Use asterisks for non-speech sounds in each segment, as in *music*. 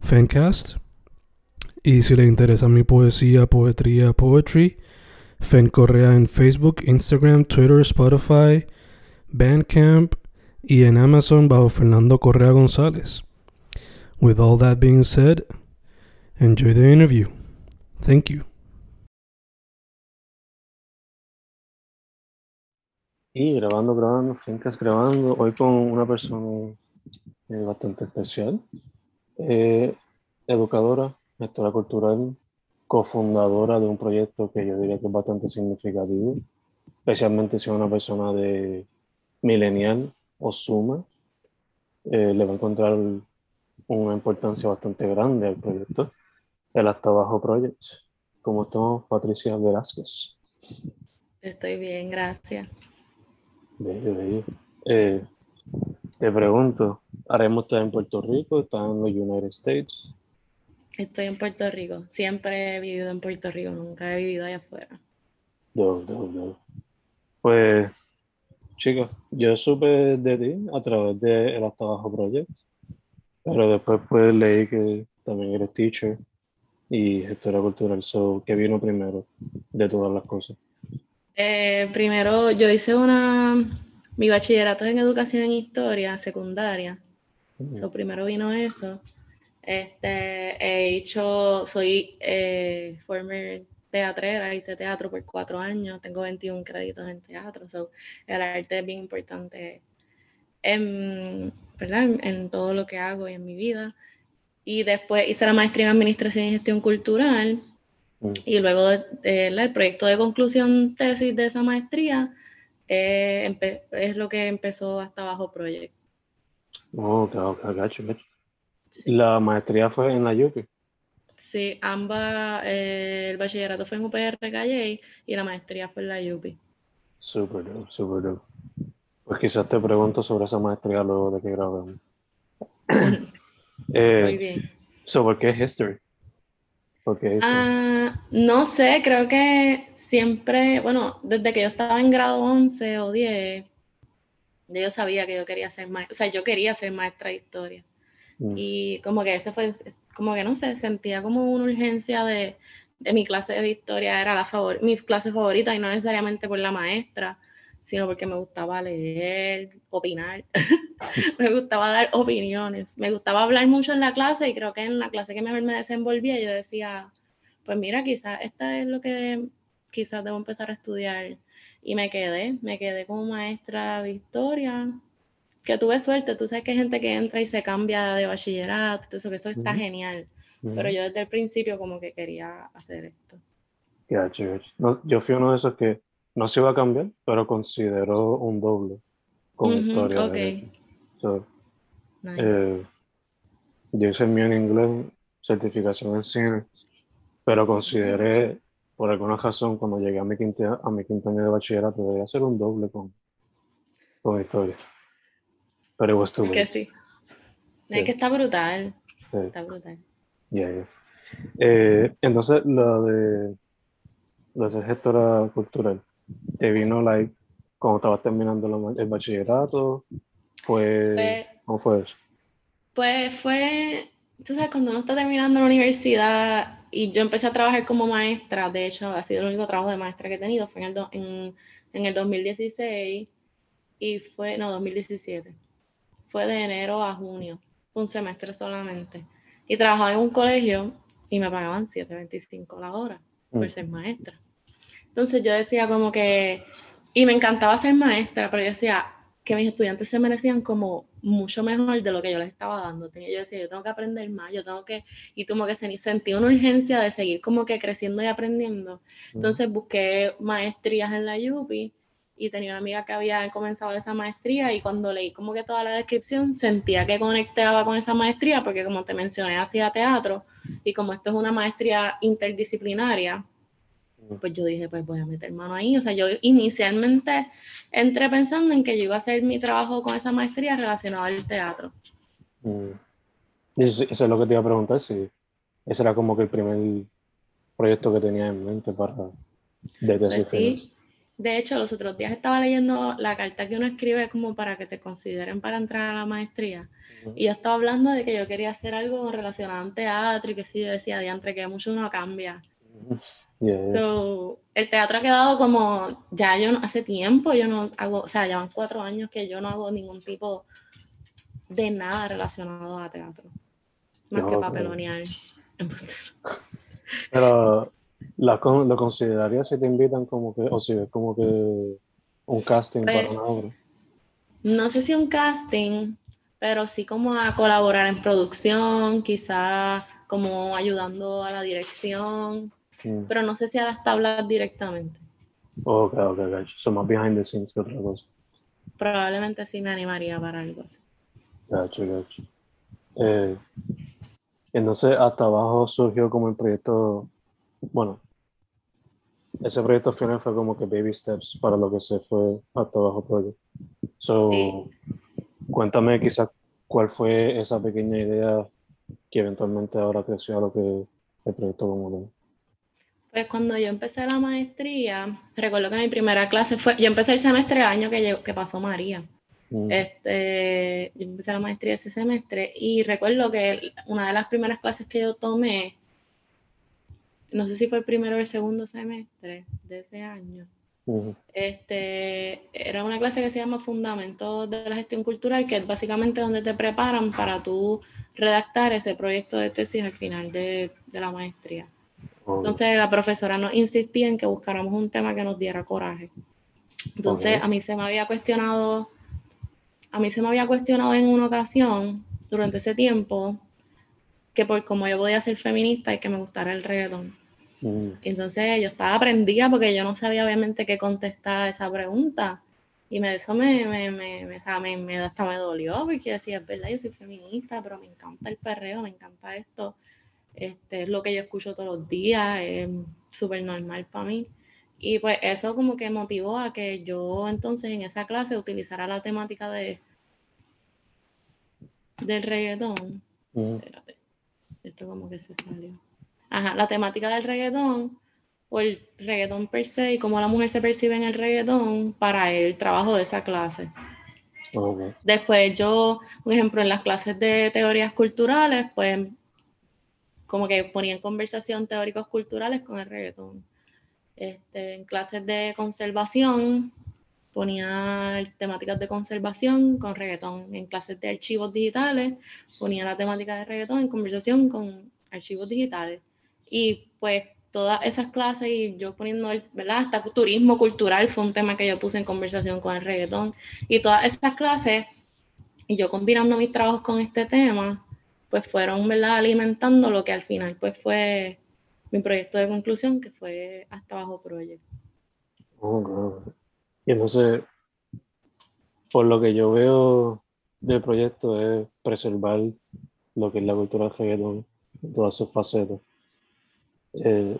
Fencast. Y si le interesa mi poesía, poetría, poetry, Fen Correa en Facebook, Instagram, Twitter, Spotify, Bandcamp y en Amazon bajo Fernando Correa González. With all that being said, enjoy the interview. Thank you. Y grabando, grabando, Fencast grabando, hoy con una persona eh, bastante especial. Eh, educadora, gestora cultural, cofundadora de un proyecto que yo diría que es bastante significativo, especialmente si es una persona de millennial o suma, eh, le va a encontrar una importancia bastante grande al proyecto, el Hasta Abajo Project. ¿Cómo estamos, Patricia Velázquez? Estoy bien, gracias. Bello, bello. Eh, te pregunto, ¿haremos estar en Puerto Rico? ¿Estás en los United States? Estoy en Puerto Rico. Siempre he vivido en Puerto Rico, nunca he vivido allá afuera. No, no, no. Pues, chicos, yo supe de ti a través de El Hasta Abajo Project, pero después pues leí que también eres teacher y gestora cultural. So, ¿Qué vino primero de todas las cosas? Eh, primero, yo hice una, mi bachillerato en educación en historia secundaria. So, primero vino eso. Este, he hecho, soy eh, former teatrera, hice teatro por cuatro años, tengo 21 créditos en teatro, so, el arte es bien importante en, ¿verdad? En, en, todo lo que hago y en mi vida. Y después hice la maestría en Administración y Gestión Cultural. Y luego eh, el proyecto de conclusión tesis de esa maestría eh, es lo que empezó hasta Bajo Project. Oh, ok, ok, gacho, gacho. ¿La maestría fue en la UPI? Sí, ambas, eh, el bachillerato fue en UPR Calle y la maestría fue en la UPI. Súper súper dope. Pues quizás te pregunto sobre esa maestría luego de que grabemos. *coughs* eh, Muy bien. So, ¿Por qué History? ¿Por qué Ah, no sé, creo que siempre, bueno, desde que yo estaba en grado 11 o 10, yo sabía que yo quería ser maestra, o sea, yo quería ser maestra de historia. Mm. Y como que ese fue, como que no sé, sentía como una urgencia de, de mi clase de historia, era la favor, mi clase favorita y no necesariamente por la maestra, sino porque me gustaba leer, opinar, *laughs* me gustaba dar opiniones, me gustaba hablar mucho en la clase y creo que en la clase que mejor me desenvolvía yo decía, pues mira, quizás esta es lo que quizás debo empezar a estudiar. Y me quedé, me quedé como maestra de historia, que tuve suerte, tú sabes que hay gente que entra y se cambia de bachillerato, eso, que eso está Ujú. genial, Ujú. pero yo desde el principio como que quería hacer esto. Gacho. No, yo fui uno de esos que no se iba a cambiar, pero consideró un doble con Ujú, historia. ok. de hecho. So, Nice. eh, yo hice el mío en inglés, certificación en cine, pero consideré, por alguna razón, cuando llegué a mi quinto, a mi quinto año de bachillerato, debía hacer un doble con, con historia. Pero it was too Es que sí. Es que está brutal, Sí. está brutal. Yeah, yeah. Eh, entonces, lo de, de ser gestora cultural, ¿te vino like cuando estabas terminando la- el bachillerato? Fue, Fue- ¿Cómo fue eso? Pues fue, tú sabes, cuando uno está terminando la universidad y yo empecé a trabajar como maestra, de hecho ha sido el único trabajo de maestra que he tenido, fue en el, do- en, en el 2016 y fue, no, 2017, fue de enero a junio, fue un semestre solamente. y trabajaba en un colegio y me pagaban 7.25 la hora por Mm. ser maestra. Entonces yo decía como que, y me encantaba ser maestra, pero yo decía que mis estudiantes se merecían como mucho mejor de lo que yo les estaba dando. Yo decía, yo tengo que aprender más, yo tengo que, y como que se- sentí una urgencia de seguir como que creciendo y aprendiendo. Entonces busqué maestrías en la UPI y tenía una amiga que había comenzado esa maestría y cuando leí como que toda la descripción sentía que conectaba con esa maestría porque como te mencioné hacía teatro y como esto es una maestría interdisciplinaria, pues yo dije, pues voy a meter mano ahí. O sea, yo inicialmente entré pensando en que yo iba a hacer mi trabajo con esa maestría relacionado al teatro. Mm. Eso, eso es lo que te iba a preguntar, si ese era como que el primer proyecto que tenía en mente para de Pues sí. De hecho, los otros días estaba leyendo la carta que uno escribe como para que te consideren para entrar a la maestría. Y yo estaba hablando de que yo quería hacer algo relacionado al teatro y que sí, yo decía, diantre, que mucho uno cambia. Yeah. So, el teatro ha quedado como, ya yo no, hace tiempo yo no hago, o sea, llevan cuatro años que yo no hago ningún tipo de nada relacionado a teatro. Más que No, papelonear. Pero la, lo considerarías si te invitan como que, o si ves como que un casting Pues- para una obra. No sé si un casting, pero sí como a colaborar en producción, quizás como ayudando a la dirección, Mm. pero no sé si a las tablas directamente. Ok, ok, gotcha. Son más behind the scenes que otra cosa. Probablemente sí me animaría para algo así. Gacho, gacho. Eh, entonces, hasta abajo surgió como el proyecto, bueno, ese proyecto final fue como que baby steps para lo que se fue hasta abajo project. So, Sí. cuéntame quizás cuál fue esa pequeña idea que eventualmente ahora creció a lo que el proyecto como. Pues cuando yo empecé la maestría, recuerdo que mi primera clase fue, yo empecé el semestre el año que, llegó- que pasó María. Mm, Este, yo empecé la maestría ese semestre y recuerdo que una de las primeras clases que yo tomé, no sé si fue el primero o el segundo semestre de ese año, este, era una clase que se llama Fundamentos de la Gestión Cultural, que es básicamente donde te preparan para tú redactar ese proyecto de tesis al final de, de la maestría. Entonces la profesora nos insistía en que buscáramos un tema que nos diera coraje. Entonces Ok. a mí se me había cuestionado, a mí se me había cuestionado en una ocasión durante ese tiempo que por cómo yo podía ser feminista y que me gustara el reggaetón. mm, Entonces yo estaba aprendida porque yo no sabía obviamente qué contestar a esa pregunta. Y me, eso me, me, me, me, hasta me dolió porque yo decía, es verdad, yo soy feminista, pero me encanta el perreo, me encanta esto. Este, es lo que yo escucho todos los días, es súper normal para mí. Y pues eso como que motivó a que yo entonces en esa clase utilizara la temática de del reggaetón espérate, esto como que se salió. Ajá, la temática del reggaetón, o el reggaetón per se, y cómo la mujer se percibe en el reggaetón para el trabajo de esa clase. ok, Después yo, por ejemplo, en las clases de teorías culturales, pues como que ponía en conversación teóricos culturales con el reggaetón. Este, en clases de conservación ponía temáticas de conservación con reggaetón. En clases de archivos digitales ponía la temática de reggaetón en conversación con archivos digitales. Y pues todas esas clases y yo poniendo, el- ¿verdad? Hasta turismo cultural fue un tema que yo puse en conversación con el reggaetón. Y todas esas clases, y yo combinando mis trabajos con este tema, pues fueron, ¿verdad? Alimentando lo que al final pues fue mi proyecto de conclusión, que fue Hasta Bajo Project. ok, ok. Y entonces, por lo que yo veo del proyecto es preservar lo que es la cultura del reggaetón en todas sus facetas. Eh,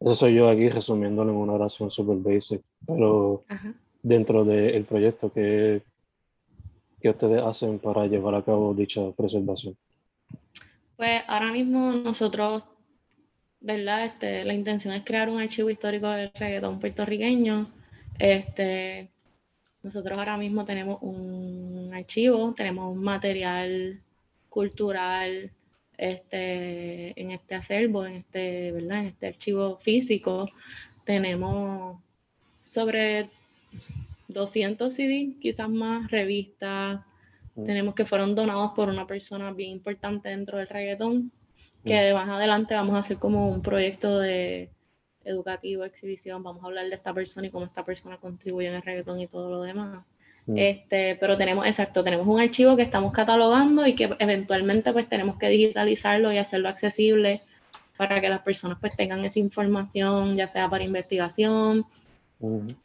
eso soy yo aquí resumiéndolo en una oración super basic, pero Ajá. dentro del proyecto, ¿qué, ¿qué ustedes hacen para llevar a cabo dicha preservación? Pues ahora mismo nosotros, ¿verdad? Este, la intención es crear un archivo histórico del reggaetón puertorriqueño. Este, nosotros ahora mismo tenemos un archivo, tenemos un material cultural este, en este acervo, en este, ¿verdad? En este archivo físico. Tenemos sobre 200 CD, quizás más, revistas. Tenemos que fueron donados por una persona bien importante dentro del reggaetón, que más adelante vamos a hacer como un proyecto de educativo, exhibición, vamos a hablar de esta persona y cómo esta persona contribuye en el reggaetón y todo lo demás. Mm. Este, pero tenemos, exacto, tenemos un archivo que estamos catalogando y que eventualmente pues tenemos que digitalizarlo y hacerlo accesible para que las personas pues tengan esa información, ya sea para investigación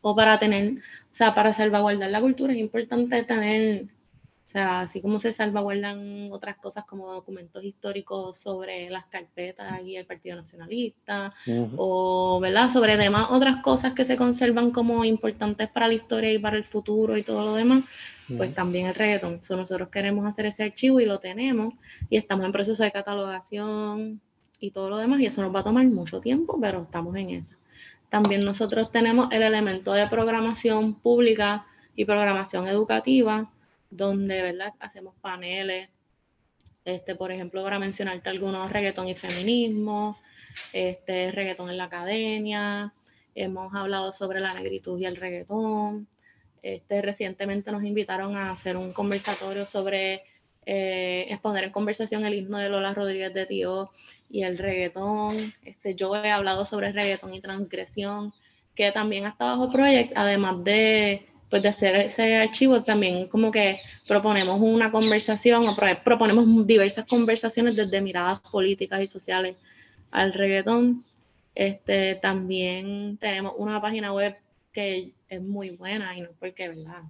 o para tener, o sea, para salvaguardar la cultura es importante tener, o sea, así como se salvaguardan otras cosas como documentos históricos sobre las carpetas y el Partido Nacionalista, Ujú. o, ¿verdad? Sobre demás otras cosas que se conservan como importantes para la historia y para el futuro y todo lo demás, pues también el reggaetón. So, nosotros queremos hacer ese archivo y lo tenemos y estamos en proceso de catalogación y todo lo demás y eso nos va a tomar mucho tiempo, pero estamos en eso. También nosotros tenemos el elemento de programación pública y programación educativa, donde, ¿verdad? Hacemos paneles, este, por ejemplo, para mencionarte algunos, reggaetón y feminismo, este, reggaetón en la academia, hemos hablado sobre la negritud y el reggaetón, este, recientemente nos invitaron a hacer un conversatorio sobre eh, exponer en conversación el himno de Lola Rodríguez de Tío y el reggaetón. Este, yo he hablado sobre reggaetón y transgresión, que también está bajo proyecto, además de, pues, de hacer ese archivo, también como que proponemos una conversación o pro- proponemos diversas conversaciones desde miradas políticas y sociales al reggaetón. Este, también tenemos una página web que es muy buena y no porque, ¿verdad?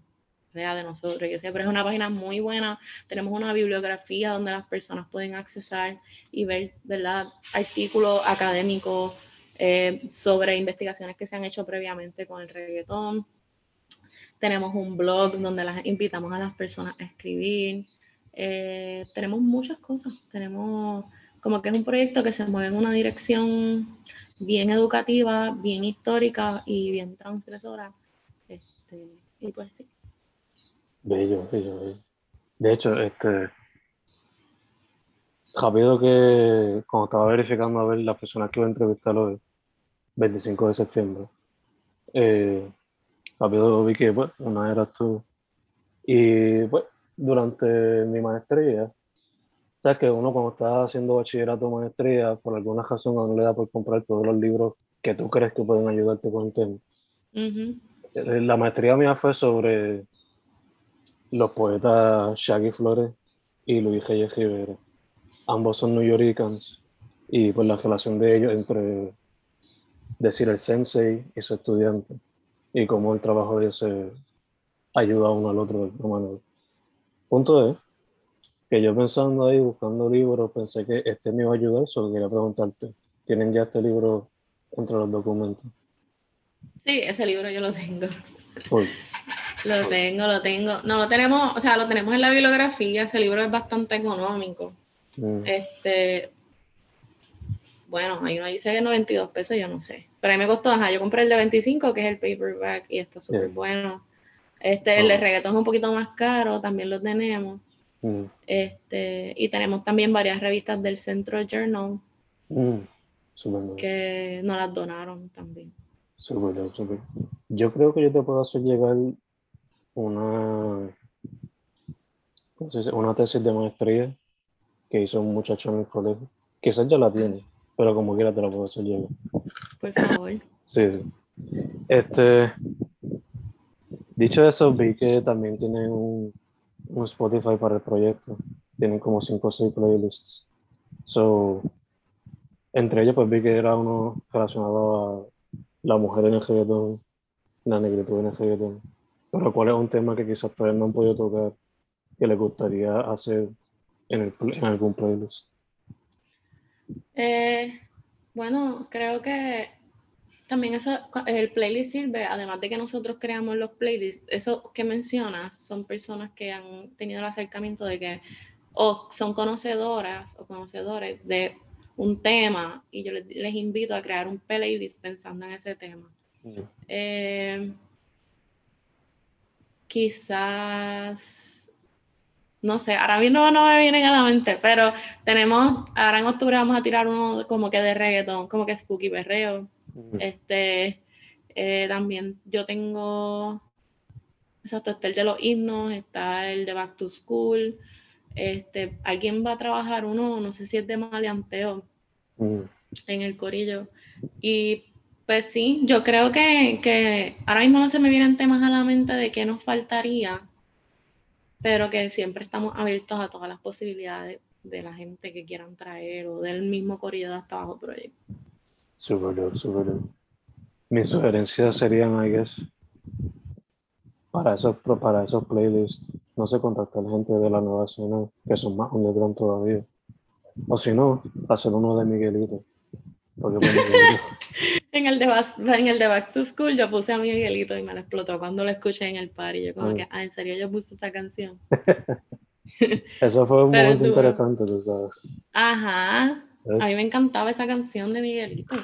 Sea de nosotros, yo sé, pero es una página muy buena. Tenemos una bibliografía donde las personas pueden accesar y ver, ¿verdad? Artículos académicos eh, sobre investigaciones que se han hecho previamente con el reggaetón. Tenemos un blog donde las invitamos a las personas a escribir. Eh, tenemos muchas cosas. Tenemos como que es un proyecto que se mueve en una dirección bien educativa, bien histórica y bien transgresora. Este, y pues sí. Bello, bello, bello. De hecho, este. Rápido que cuando estaba verificando a ver las personas que iba a entrevistar hoy, 25 de septiembre, eh, rápido vi que pues, una eras tú. Y pues, durante mi maestría, sabes que uno cuando está haciendo bachillerato o maestría, por alguna razón a uno le da por comprar todos los libros que tú crees que pueden ayudarte con el tema. Ujú. Eh, La maestría mía fue sobre los poetas Shaggy Flores y Luis Reyes Rivera. Ambos son New Yorkers y pues la relación de ellos entre decir el sensei y su estudiante y cómo el trabajo de ellos se ayuda uno al otro de manera. Punto es que yo pensando ahí, buscando libros, pensé que este me iba a ayudar, solo quería preguntarte, ¿tienen ya este libro entre los documentos? Sí, ese libro yo lo tengo. Uy, *laughs* Lo tengo, lo tengo. No lo tenemos, o sea, lo tenemos en la bibliografía. Ese libro es bastante económico. mm, Este, bueno, ahí uno dice que 92 pesos, yo no sé. Pero a mí me costó, ajá, yo compré el de 25, que es el paperback, y está súper bueno. Este, el de reggaetón es un poquito más caro, también lo tenemos. mm, Este, y tenemos también varias revistas del Centro Journal mm, que nos las donaron también. Súper, súper. Yo creo que yo te puedo hacer llegar una, una tesis de maestría que hizo un muchacho en el colegio. Quizás ya la tiene, pero como quiera te la puedo hacer llegar. Por favor. Sí, sí. Este, dicho eso, vi que también tienen un, un Spotify para el proyecto. Tienen como 5 o 6 playlists. So, entre ellos, pues vi que era uno relacionado a la mujer en el reggaetón, la negritud en el reggaetón. Pero cuál es un tema que quizás todavía no han podido tocar que les gustaría hacer en, el, en algún playlist. Eh, bueno, creo que también eso, el playlist sirve, además de que nosotros creamos los playlists, eso que mencionas son personas que han tenido el acercamiento de que o son conocedoras o conocedores de un tema y yo les, les invito a crear un playlist pensando en ese tema. Eh, quizás, no sé, ahora mismo no me vienen a la mente, pero tenemos, ahora en octubre vamos a tirar uno como que de reggaetón, como que spooky perreo. Este, eh, también yo tengo exacto, está el de los himnos, está el de Back to School, este, alguien va a trabajar uno, no sé si es de maleanteo en el corillo. Y pues sí, yo creo que, que, ahora mismo no se me vienen temas a la mente de qué nos faltaría, pero que siempre estamos abiertos a todas las posibilidades de la gente que quieran traer o del mismo de hasta abajo proyecto. Súper, súper. Mis sugerencias serían, I guess, para esos, para esos playlists, no sé, contactar gente de la nueva escena que son más underground todavía. O si no, hacer uno de Miguelito. Porque *laughs* en, el de Back, en el de Back to School yo puse a Miguelito y me lo explotó cuando lo escuché en el party. Yo como ah. que, ah, en serio yo puse esa canción. *laughs* Eso fue un momento interesante, tú sabes. Ajá. A mí me encantaba esa canción de Miguelito.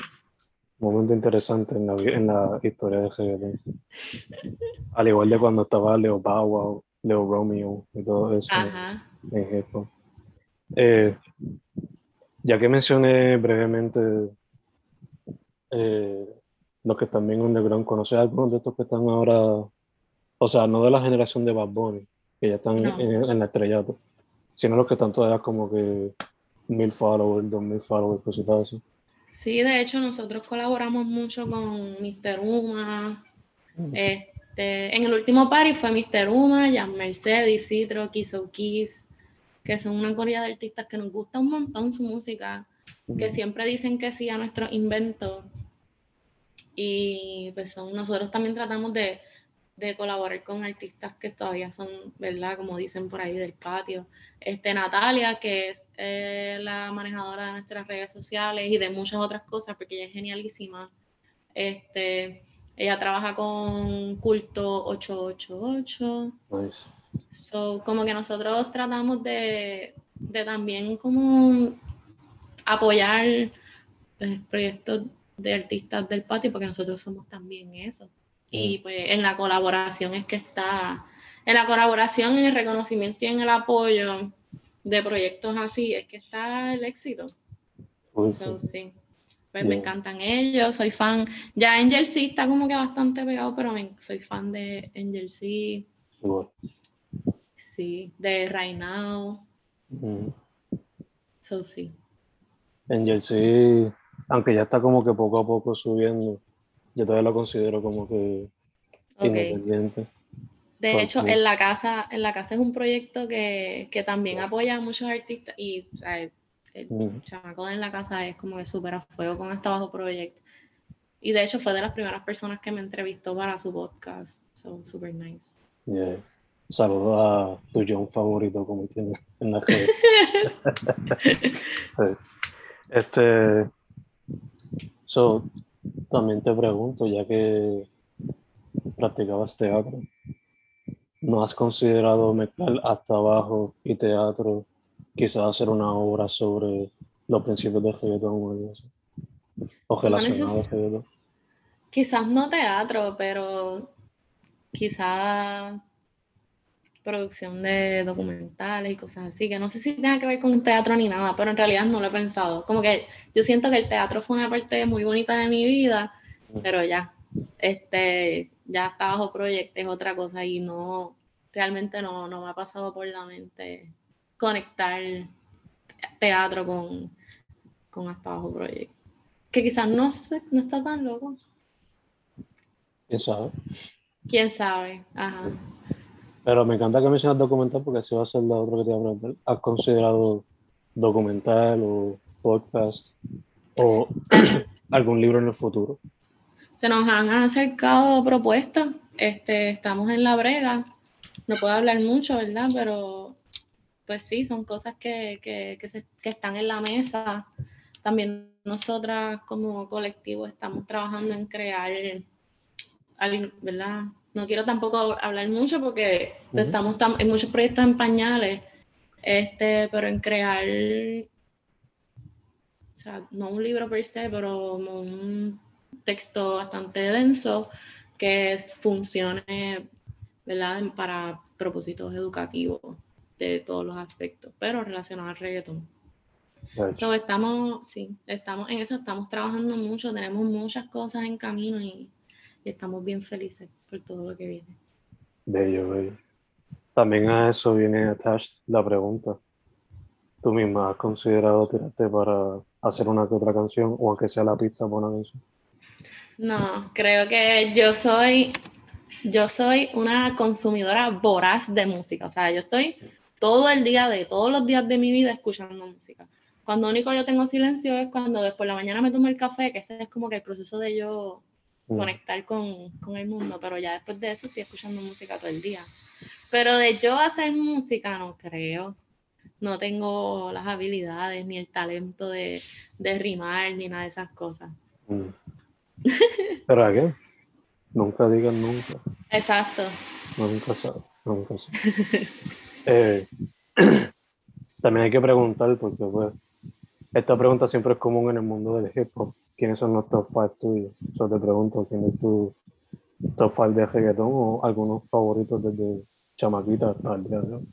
Momento interesante en la, en la historia de reggaeton. Al igual de cuando estaba Leo Bow Leo Romeo y todo eso Ajá. en eh, ya que mencioné brevemente eh, los que están bien underground, ¿conoces algunos de estos que están ahora, o sea, no de la generación de Bad Bunny, que ya están en, en, la estrellato, sino los que están todavía como que mil followers, dos mil followers, cositas así. Sí, de hecho nosotros colaboramos mucho con Mr. Uma. Mm. Este, en el último party fue Mr. Uma, Jan Mercedes, Citro, Kiss o Kiss, que son una corea de artistas que nos gusta un montón su música, que mm. siempre dicen que sí a nuestro invento. Y pues son, nosotros también tratamos de de colaborar con artistas que todavía son, ¿verdad? Como dicen por ahí del patio. Este, Natalia, que es eh, la manejadora de nuestras redes sociales y de muchas otras cosas, porque ella es genialísima. Este, ella trabaja con Culto 888. Nice. So, como que nosotros tratamos de, de también como apoyar pues, proyectos de artistas del patio, porque nosotros somos también eso. Y mm. pues en la colaboración es que está, en la colaboración, en el reconocimiento y en el apoyo de proyectos así, es que está el éxito. sí. Pues me encantan ellos, soy fan. Ya Angel sí está como que bastante pegado, pero soy fan de Angel sí. Sí, de Right Now. So, sí. Angel sí, aunque ya está como que poco a poco subiendo yo todavía lo considero como que independiente. De hecho, en la casa, en la casa es un proyecto que, también apoya a muchos artistas y el chamaco en la casa es como que súper a fuego con este bajo proyecto. Y de hecho fue de las primeras personas que me entrevistó para su podcast. So, super nice. Yeah. Saludos a tu John favorito, como tiene en la *laughs* red. *laughs* este. So, también te pregunto, ya que practicabas teatro, ¿no has considerado mezclar hasta abajo y teatro? Quizás hacer una obra sobre los principios del reggaetón o algo así. O relacionado al reggaetón. Quizás no teatro, pero quizás producción de documentales y cosas así, que no sé si tenga que ver con teatro ni nada, pero en realidad no lo he pensado. Como que yo siento que el teatro fue una parte muy bonita de mi vida, pero ya, este, ya está bajo proyecto, es otra cosa y no, realmente no, no me ha pasado por la mente conectar teatro con, con hasta bajo proyecto. Que quizás no sé, no está tan loco. ¿Quién sabe? ¿Quién sabe? Ajá. Pero me encanta que mencionas documental porque así va a ser la otra que te voy a preguntar. ¿Has considerado documental o podcast o *clears throat* algún libro en el futuro? Se nos han acercado propuestas. Este, estamos en la brega. No puedo hablar mucho, ¿verdad? Pero pues sí, son cosas que, que, que, se, que están en la mesa. También nosotras como colectivo estamos trabajando en crear, ¿verdad? No quiero tampoco hablar mucho porque estamos en muchos proyectos en pañales, este, pero en crear, o sea, no un libro per se, pero un texto bastante denso que funcione, ¿verdad? Para propósitos educativos de todos los aspectos, pero relacionado al reggaetón. estamos, sí, estamos en eso, estamos trabajando mucho, tenemos muchas cosas en camino y estamos bien felices por todo lo que viene. Bello, bello. También a eso viene attached la pregunta. ¿Tú misma has considerado tirarte para hacer una que otra canción o aunque sea la pista por una canción? No, creo que yo soy, yo soy una consumidora voraz de música. O sea, yo estoy todo el día de todos los días de mi vida escuchando música. Cuando único yo tengo silencio es cuando después de la mañana me tomo el café, que ese es como que el proceso de yo Mm. conectar con, con, el mundo, pero ya después de eso estoy escuchando música todo el día. Pero de yo hacer música no creo. No tengo las habilidades ni el talento de, de rimar ni nada de esas cosas. Mm. ¿Pero a qué? Nunca digan nunca. Exacto. Nunca sabe, nunca sabe. eh, *clears throat* también hay que preguntar, porque pues, esta pregunta siempre es común en el mundo del hip hop quiénes son los top 5 tuyos. Yo te pregunto quién es tu top 5 de reggaetón o algunos favoritos desde chamaquita hasta el día de hoy.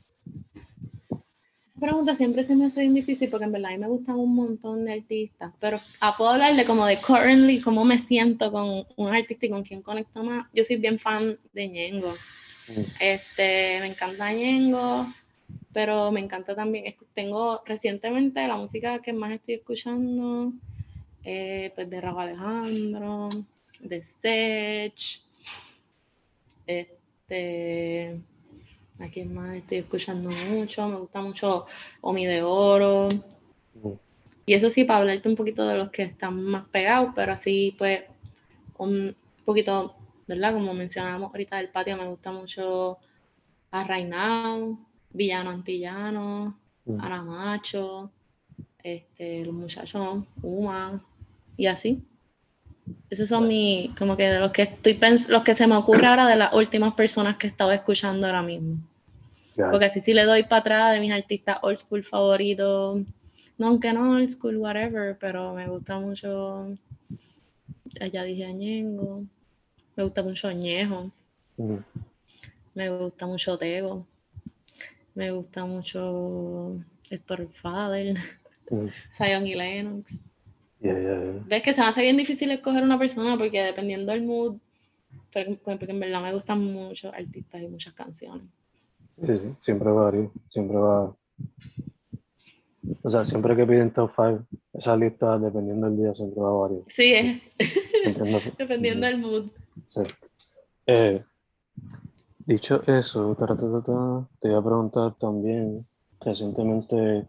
pregunta siempre se me hace bien difícil porque en verdad a mí me gustan un montón de artistas, pero a puedo hablarle como de currently, cómo me siento con un artista y con quién conecto más. Yo soy bien fan de Ñengo. Mm. Este, me encanta Ñengo, pero me encanta también, tengo recientemente la música que más estoy escuchando eh, pues de Raúl Alejandro, de Sech, este, ¿a quién más estoy escuchando mucho? Me gusta mucho Omi de Oro. Y eso sí, para hablarte un poquito de los que están más pegados, pero así pues un poquito, ¿verdad? Como mencionábamos ahorita del patio, me gusta mucho Arrainado, Villano Antillano, Ana Macho, este, los muchachos, Uma, y así. Esos son mis, como que de los que estoy los que se me ocurre ahora de las últimas personas que he estado escuchando ahora mismo. Porque así sí le doy para atrás de mis artistas old school favoritos. No, aunque no old school, whatever, pero me gusta mucho. Ya dije Añengo. Me gusta mucho Ñejo. Me gusta mucho Tego. Me gusta mucho Héctor Fader. Zion y Lennox. Ves que se me hace bien difícil escoger una persona porque dependiendo del mood, porque, en verdad me gustan muchos artistas y muchas canciones. Sí, sí, siempre varía, siempre va. O sea, siempre que piden top 5, esa lista, dependiendo del día, siempre va a variar. Sí, es. *laughs* dependiendo del mood. Sí. Eh, dicho eso, te iba a preguntar también, recientemente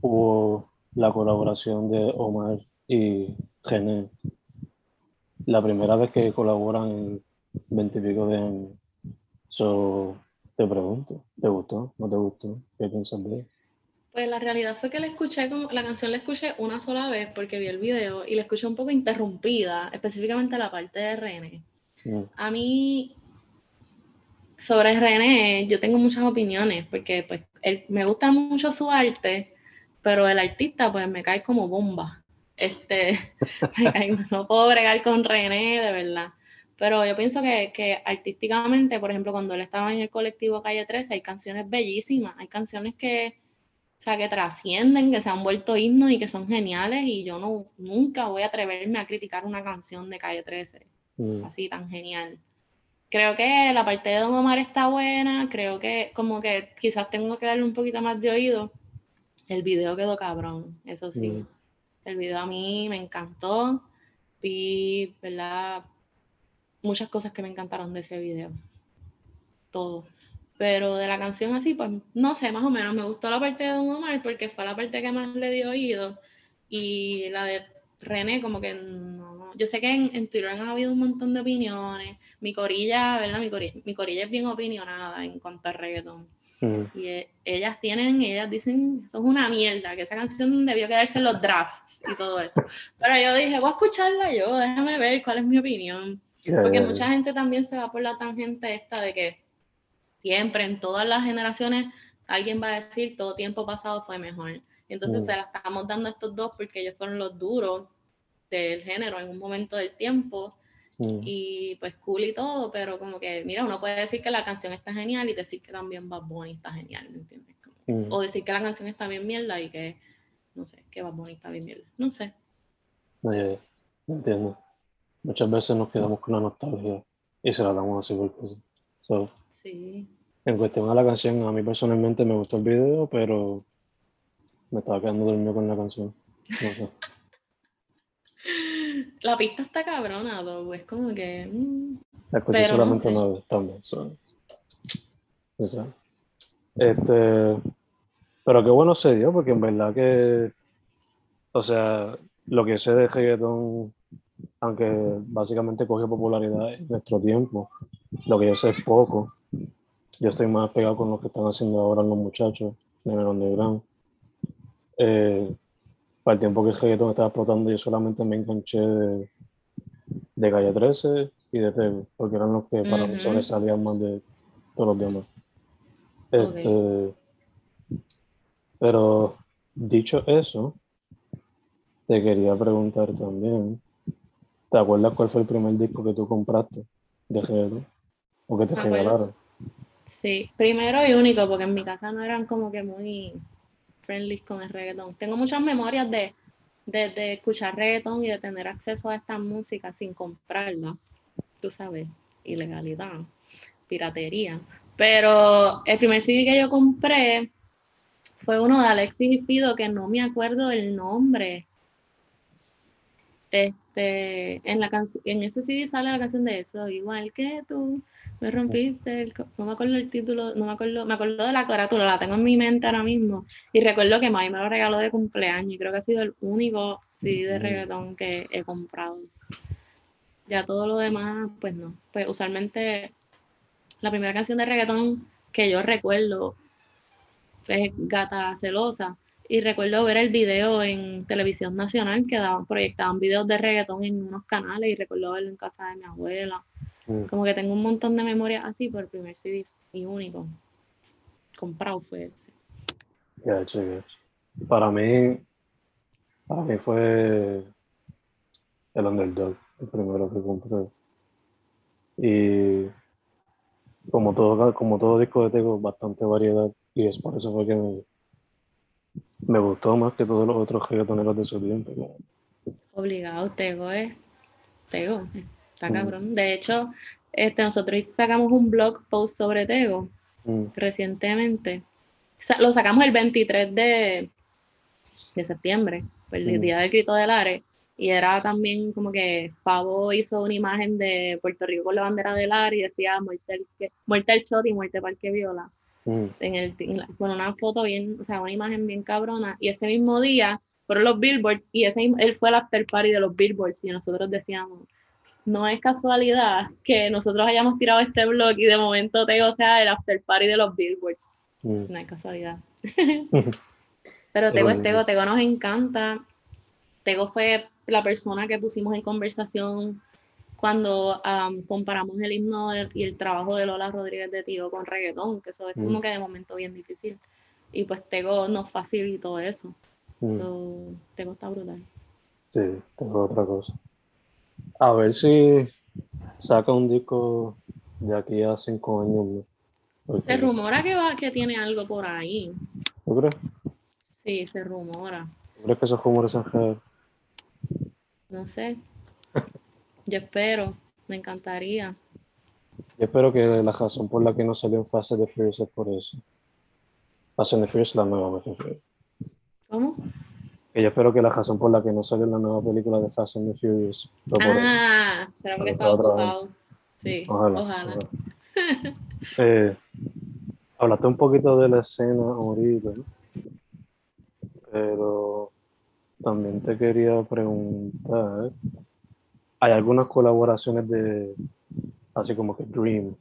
hubo la colaboración de Omar y René. La primera vez que colaboran en veintipico de años. So, te pregunto, ¿te gustó? ¿No te gustó? ¿Qué piensas de? Pues la realidad fue que la escuché, como, la canción la escuché una sola vez porque vi el video y la escuché un poco interrumpida, específicamente la parte de René. Mm. A mí, sobre René, yo tengo muchas opiniones porque pues él, me gusta mucho su arte, pero el artista pues me cae como bomba. Este, *laughs* no puedo bregar con René, de verdad. Pero yo pienso que, que, artísticamente, por ejemplo, cuando él estaba en el colectivo Calle 13, hay canciones bellísimas, hay canciones que, o sea, que trascienden, que se han vuelto himnos y que son geniales y yo no, nunca voy a atreverme a criticar una canción de Calle 13, mm. así tan genial. Creo que la parte de Don Omar está buena, creo que como que quizás tengo que darle un poquito más de oído. El video quedó cabrón, eso sí. Mm. El video a mí me encantó. Vi, ¿verdad? Muchas cosas que me encantaron de ese video. Todo. Pero de la canción así, pues no sé, más o menos. Me gustó la parte de Don Omar porque fue la parte que más le dio oído. Y la de René, como que no. Yo sé que en, Twitter han habido un montón de opiniones. Mi corilla, ¿verdad? Mi corilla, mi corilla es bien opinionada en cuanto a reggaeton. Y e, ellas tienen, ellas dicen, eso es una mierda, que esa canción debió quedarse en los drafts y todo eso. Pero yo dije, voy a escucharla yo, déjame ver cuál es mi opinión. Porque mucha gente también se va por la tangente esta de que siempre, en todas las generaciones, alguien va a decir, todo tiempo pasado fue mejor. Entonces se la estamos dando a estos dos porque ellos fueron los duros del género en un momento del tiempo Mm. Y pues cool y todo, pero como que, mira, uno puede decir que la canción está genial y decir que también Bad Bunny está genial, ¿me entiendes? Mm. O decir que la canción está bien mierda y que, no sé, que está bien mierda. No sé. No, entiendo. Muchas veces nos quedamos con la nostalgia y se la damos así por cosas. Sí. En cuestión a la canción, a mí personalmente me gustó el video, pero me estaba quedando dormido con la canción. No sé. *laughs* La pista está cabrona, though. Es como que. mm, La escuché Pero no solamente sé. una vez también. so, Este, pero qué bueno se dio, porque en verdad que, o sea, lo que sé de reggaetón, aunque básicamente cogió popularidad en nuestro tiempo, lo que yo sé es poco. Yo estoy más pegado con lo que están haciendo ahora los muchachos en el underground. Eh, para el tiempo que el reggaetón estaba explotando, yo solamente me enganché de, de Calle 13 y de Tego, porque eran los que para mí Ujú. sobresalían más de todos los demás. Este, Pero dicho eso, te quería preguntar también, ¿te acuerdas cuál fue el primer disco que tú compraste de reggaetón? ¿O que te Me acuerdo. regalaron? Sí, primero y único, porque en mi casa no eran como que muy friendly con el reggaetón. Tengo muchas memorias de, de, de escuchar reggaetón y de tener acceso a esta música sin comprarla. Tú sabes, ilegalidad, piratería. Pero el primer CD que yo compré fue uno de Alexis y Fido, que no me acuerdo el nombre. Este, en, la en ese CD sale la canción de eso, igual que tú, me rompiste, el no me acuerdo el título, no me acuerdo, me acuerdo de la carátula, la tengo en mi mente ahora mismo, y recuerdo que mami me lo regaló de cumpleaños, y creo que ha sido el único CD de reggaetón que he comprado. Ya todo lo demás, pues no, pues usualmente la primera canción de reggaetón que yo recuerdo es Gata Celosa, y recuerdo ver el video en televisión nacional que daban, proyectaban videos de reggaetón en unos canales y recuerdo verlo en casa de mi abuela. Mm. Como que tengo un montón de memorias así por el primer CD y único. Comprado fue ese. Para mí, para mí fue el Underdog, el primero que compré. Y como todo, como todo disco de Tego, bastante variedad. Y es por eso fue que me, me gustó más que todos los otros reggaetoneros de su tiempo. Obligado, Tego es. Tego, está Mm. cabrón. De hecho, este, nosotros sacamos un blog post sobre Tego Mm, recientemente. Lo sacamos el 23 de, de septiembre, el Mm. día del grito del Ares. Y era también como que Pavo hizo una imagen de Puerto Rico con la bandera del Ares y decía muerte al, que- muerte al shot y muerte Parque Viola. Mm, en el, en la- con una foto bien, o sea, una imagen bien cabrona. Y ese mismo día fueron los billboards y ese, él fue el after party de los billboards y nosotros decíamos, no es casualidad que nosotros hayamos tirado este blog y de momento Tego sea el after party de los billboards. mm. No es casualidad. *laughs* Pero Tego es. Tego, Tego nos encanta. Tego fue la persona que pusimos en conversación cuando am, comparamos el himno del- y el trabajo de Lola Rodríguez de Tío con reggaetón, que eso es como Mm. que de momento bien difícil. Y pues Tego nos facilitó eso. Mm. So, Tego está brutal. Sí, tengo otra cosa. A ver si saca un disco de aquí a cinco años. ¿no? Porque- Se rumora que va, que tiene algo por ahí. ¿Tú crees? Sí, se rumora. ¿Tú crees que esos rumores son? No sé. Yo espero, me encantaría. Yo espero que la razón por la que no salió en Fast and the Furious es por eso. Fast and the Furious, la nueva, me refiero. ¿Cómo? Que yo espero que la razón por la que no salió en la nueva película de Fast and the Furious fue por eso. Ah, será porque estaba ocupado. Sí, Ojalá. ojalá. ojalá. Eh, hablaste un poquito de la escena ahorita, ¿no? pero también te quería preguntar, ¿hay algunas colaboraciones de, así como que Dream,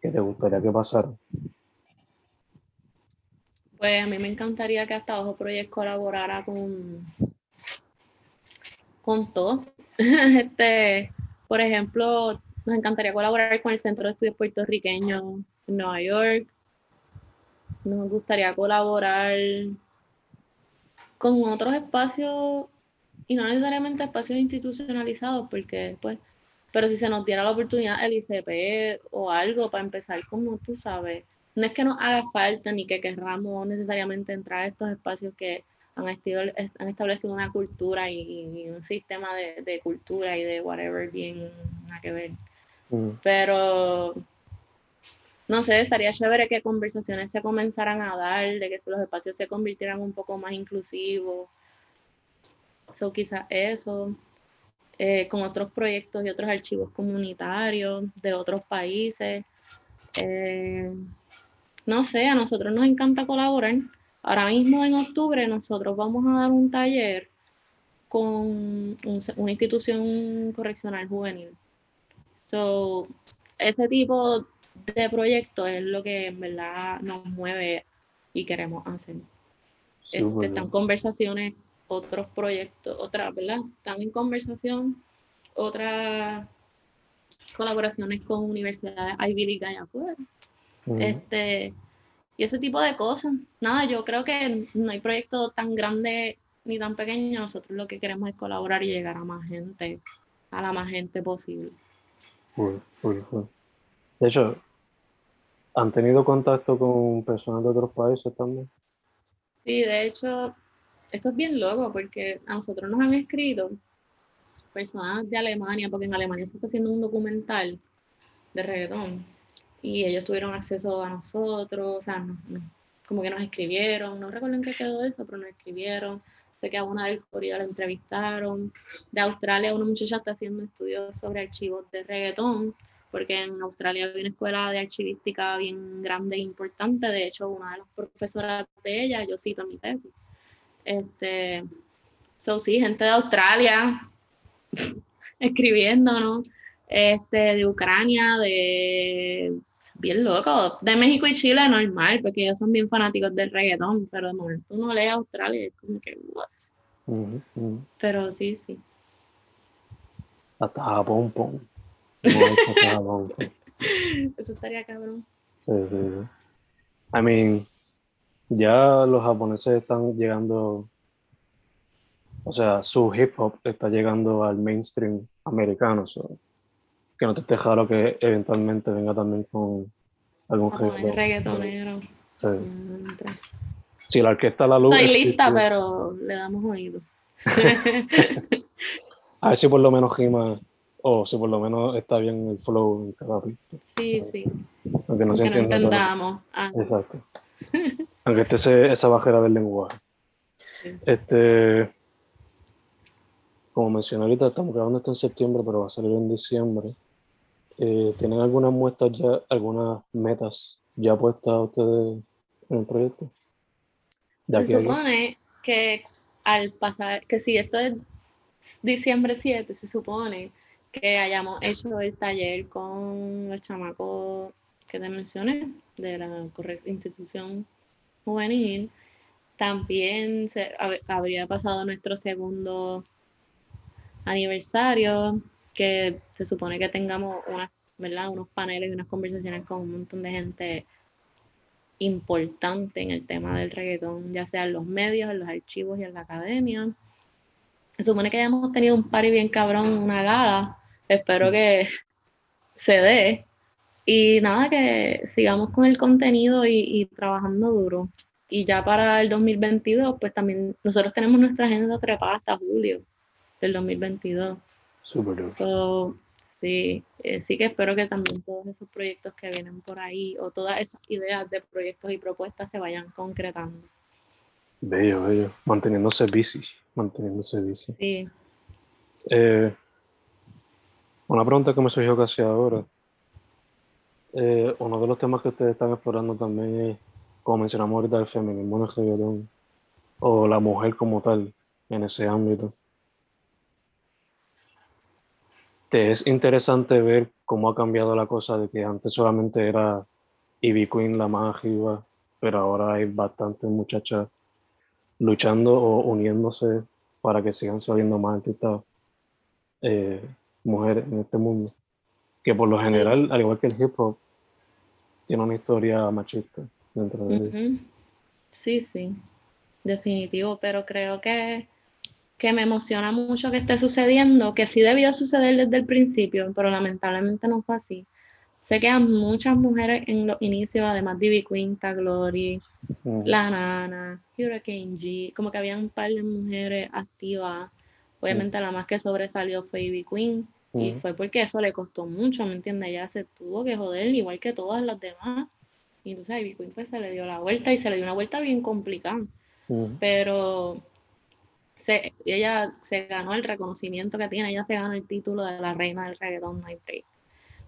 que te gustaría que pasaran? Pues a mí me encantaría que hasta Ojo Project colaborara con, con todo. *laughs* este, por ejemplo, nos encantaría colaborar con el Centro de Estudios Puertorriqueños en Nueva York. Nos gustaría colaborar con otros espacios y no necesariamente espacios institucionalizados, porque pues, pero si se nos diera la oportunidad el ICP o algo para empezar, como tú sabes, no es que nos haga falta ni que querramos necesariamente entrar a estos espacios que han, han establecido una cultura y, y un sistema de, de cultura y de whatever bien nada que ver. Mm, Pero no sé, estaría chévere que conversaciones se comenzaran a dar, de que los espacios se convirtieran un poco más inclusivos. So, quizás eso, eh, con otros proyectos y otros archivos comunitarios de otros países. Eh, no sé, a nosotros nos encanta colaborar. Ahora mismo en octubre nosotros vamos a dar un taller con una institución correccional juvenil. So, ese tipo de proyecto es lo que en verdad nos mueve y queremos hacer. Este, están conversaciones, otros proyectos, otras, ¿verdad? Están en conversación otras colaboraciones con universidades Ivy League allá afuera. Este, y ese tipo de cosas. Nada, yo creo que no hay proyecto tan grande ni tan pequeño. Nosotros lo que queremos es colaborar y llegar a más gente, a la más gente posible. De hecho, ¿han tenido contacto con personas de otros países también? Sí, de hecho, esto es bien loco porque a nosotros nos han escrito personas de Alemania, porque en Alemania se está haciendo un documental de reggaetón y ellos tuvieron acceso a nosotros, o sea, como que nos escribieron, no recuerdo en qué quedó eso, pero nos escribieron. Sé que a una del Corea la entrevistaron. De Australia, una muchacha está haciendo estudios sobre archivos de reggaetón porque en Australia hay una escuela de archivística bien grande e importante. De hecho, una de las profesoras de ella, yo cito mi tesis. Este, so, sí, gente de Australia *laughs* escribiendo, ¿no? Este, de Ucrania, de bien loco. De México y Chile normal, porque ellos son bien fanáticos del reggaetón, pero de momento uno lee Australia es como que, what? Pero sí, sí. Hasta Japón, pum. *laughs* Eso estaría cabrón. Sí, sí, I mean, ya los japoneses están llegando, o sea, su hip hop está llegando al mainstream americano, que no te esté raro que eventualmente venga también con algún oh, reggaetonero. Sí. Si la orquesta La Luz. Estoy lista, pero le damos oído. *laughs* A ver si por lo menos rima o si por lo menos está bien el flow en cada pista. Sí, sí. Aunque no, se no entendamos. Ah. Exacto. Aunque esté esa bajera del lenguaje. Este, como mencioné ahorita, estamos grabando esto en septiembre, pero va a salir en diciembre. Eh, ¿Tienen algunas muestras ya, algunas metas ya puestas ustedes en el proyecto? Se supone que al pasar, que si esto es diciembre 7, se supone que hayamos hecho el taller con los chamacos que te mencioné de la correcta institución juvenil. También se, habría pasado nuestro segundo aniversario, que se supone que tengamos ¿verdad? unos paneles y unas conversaciones con un montón de gente importante en el tema del reggaetón, ya sea en los medios, en los archivos y en la academia. Se supone que hayamos tenido un party bien cabrón, una gala, Espero que *laughs* se dé. Y nada, que sigamos con el contenido y, trabajando duro. Y ya para el 2022, pues también nosotros tenemos nuestra agenda trepada hasta julio del 2022. Súper. sí, eh, sí que espero que también todos esos proyectos que vienen por ahí o todas esas ideas de proyectos y propuestas se vayan concretando. Bello, bello. Manteniéndose busy, manteniéndose busy. Sí. Eh, una pregunta que me surgió casi ahora. Eh, uno de los temas que ustedes están explorando también es, como mencionamos ahorita, el feminismo en el reggaetón, o la mujer como tal en ese ámbito. Te es interesante ver cómo ha cambiado la cosa de que antes solamente era Ivy Queen la más arriba, pero ahora hay bastantes muchachas luchando o uniéndose para que sigan saliendo más artistas eh, mujeres en este mundo, que por lo general, al igual que el hip hop, tiene una historia machista dentro de él. Sí, sí, definitivo, pero creo que, que me emociona mucho que esté sucediendo, que sí debió suceder desde el principio, pero lamentablemente no fue así. Sé que hay muchas mujeres en los inicios, además de Ivy Quinta, Glory, La Nana, Hurricane G, como que había un par de mujeres activas. Obviamente la más que sobresalió fue Ivy Queen, Y fue porque eso le costó mucho, ¿me entiendes? Ella se tuvo que joder igual que todas las demás. Y entonces Ivy Queen pues se le dio la vuelta y se le dio una vuelta bien complicada. Pero se, ella se ganó el reconocimiento que tiene, ella se ganó el título de la reina del reggaetón Night Break.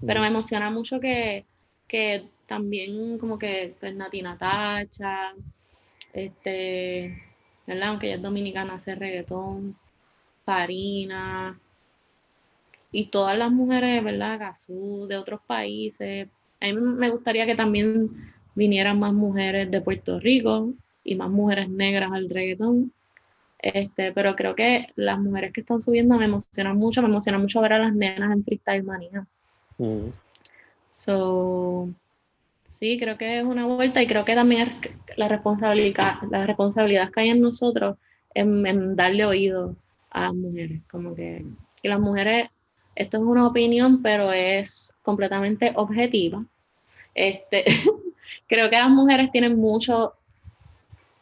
Pero me emociona mucho que, que también como que pues Natina Tacha, este, ¿verdad? Aunque ella es dominicana, hace reggaetón, Farina, y todas las mujeres, ¿verdad? Gazú, de otros países. A mí me gustaría que también vinieran más mujeres de Puerto Rico y más mujeres negras al reggaetón. Este, pero creo que las mujeres que están subiendo me emocionan mucho, me emociona mucho ver a las nenas en Freestyle Manía. Mm. So, sí, creo que es una vuelta y creo que también la responsabilidad, la responsabilidad que hay en nosotros en, darle oído a las mujeres, como que, que las mujeres esto es una opinión, pero es completamente objetiva. Este, *laughs* creo que las mujeres tienen mucho,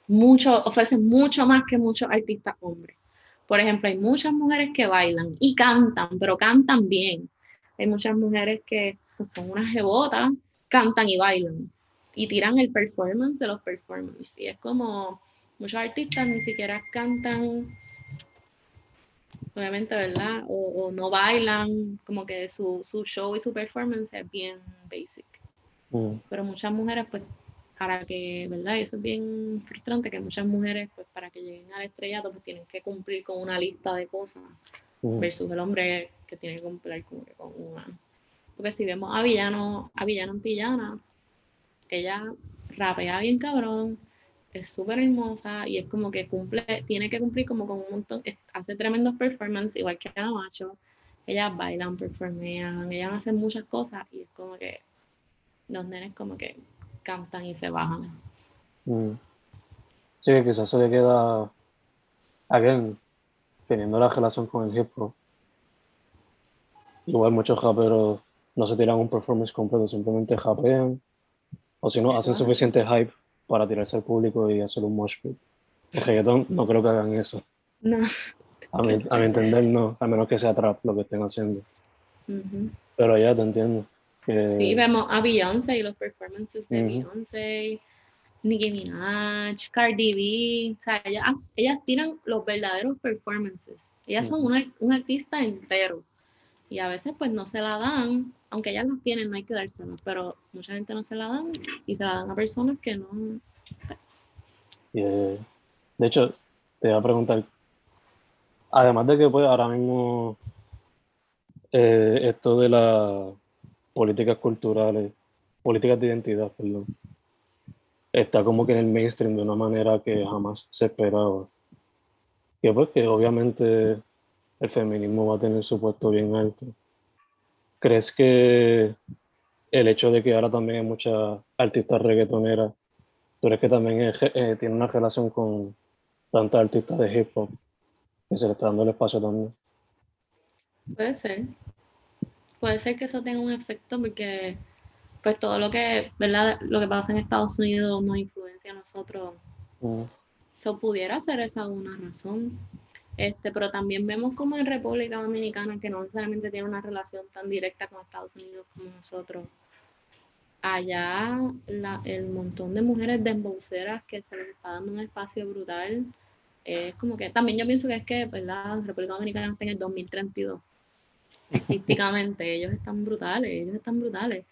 mucho, ofrecen mucho más que muchos artistas hombres. Por ejemplo, hay muchas mujeres que bailan y cantan, pero cantan bien. Hay muchas mujeres que son unas jebotas, cantan y bailan y tiran el performance de los performances. Y es como muchos artistas ni siquiera cantan obviamente, ¿verdad? O, no bailan, como que su, show y su performance es bien basic. Mm. Pero muchas mujeres, pues, para que, ¿verdad? Y eso es bien frustrante, que muchas mujeres, pues, para que lleguen al estrellato, pues tienen que cumplir con una lista de cosas, mm. versus el hombre que tiene que cumplir con, una. Porque si vemos a Villano, a Villano Antillana, ella rapea bien cabrón, es súper hermosa y es como que cumple, tiene que cumplir como con un montón, hace tremendos performances, igual que Ana Macho. Ellas bailan, performean, ellas hacen muchas cosas y es como que los nenes como que cantan y se bajan. Mm. Sí, quizás eso le queda again, teniendo la relación con el hip hop. Igual muchos raperos no se tiran un performance completo, simplemente japean. O si no, hacen suficiente hype para tirarse al público y hacer un mosh pit. El reggaetón no creo que hagan eso. No. A mi, a mi entender no, a menos que sea trap lo que estén haciendo. Pero ya te entiendo. Sí, vemos a Beyoncé y los performances de Beyoncé, Nicki Minaj, Cardi B. O sea, ellas, ellas tiran los verdaderos performances. Ellas son un artista entero. Y a veces pues no se la dan aunque ellas las tienen, no hay que dársela, pero mucha gente no se la dan y se la dan a personas que no. de hecho, te voy a preguntar, además de que pues ahora mismo eh, esto de las políticas culturales, políticas de identidad, perdón, está como que en el mainstream de una manera que jamás se esperaba. Que pues que obviamente el feminismo va a tener su puesto bien alto ¿Crees que el hecho de que ahora también hay muchas artistas reggaetoneras, tú crees que también eh, tiene una relación con tantas artistas de hip hop que se le está dando el espacio también? Puede ser. Puede ser que eso tenga un efecto porque pues todo lo que, ¿verdad? Lo que pasa en Estados Unidos nos influencia a nosotros. Eso pudiera ser esa una razón. Este, pero también vemos como en República Dominicana, que no necesariamente tiene una relación tan directa con Estados Unidos como nosotros, allá el montón de mujeres desembauceras que se les está dando un espacio brutal, es como que también yo pienso que es que la República Dominicana está en el 2032. Artísticamente, ellos están brutales, ellos están brutales.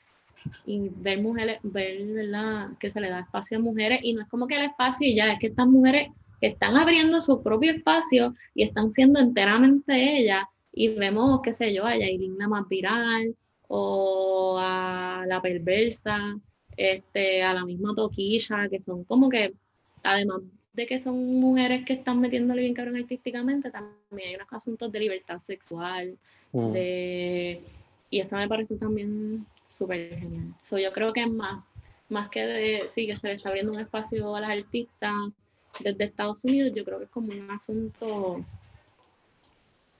Y ver mujeres, ver ¿verdad? que se le da espacio a mujeres, y no es como que el espacio y ya, es que estas mujeres están abriendo su propio espacio y están siendo enteramente ellas. Y vemos, qué sé yo, a Yailin más viral o a la perversa, este, a la misma Toquilla, que son como que, además de que son mujeres que están metiéndole bien cabrón artísticamente, también hay unos asuntos de libertad sexual, mm. de... y eso me parece también súper genial. So, yo creo que es más, más que de, sí, que se le está abriendo un espacio a las artistas, desde Estados Unidos, yo creo que es como un asunto,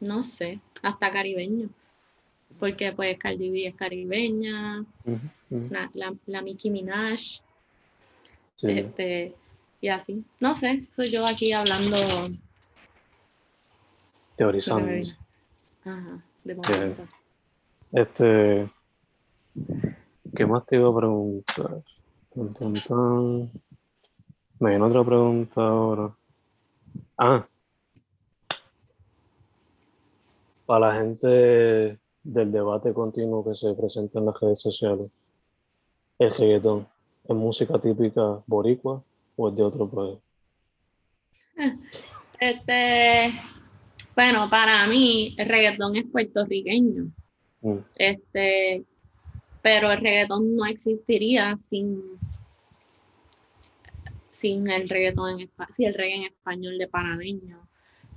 no sé, hasta caribeño. Porque pues Cardi B es caribeña, La, la, la, Minaj, este, y así. No sé, soy yo aquí hablando. Teorizando. Ajá, de momento. Este, ¿qué más te iba a preguntar? Me viene otra pregunta ahora. Ah, para la gente del debate continuo que se presenta en las redes sociales, el reggaetón, ¿es música típica boricua o es de otro país? *laughs* Este, bueno, para mí el reggaetón es puertorriqueño. Mm. Este, pero el reggaetón no existiría sin, sin el reggaetón en el reggae en español de panameño,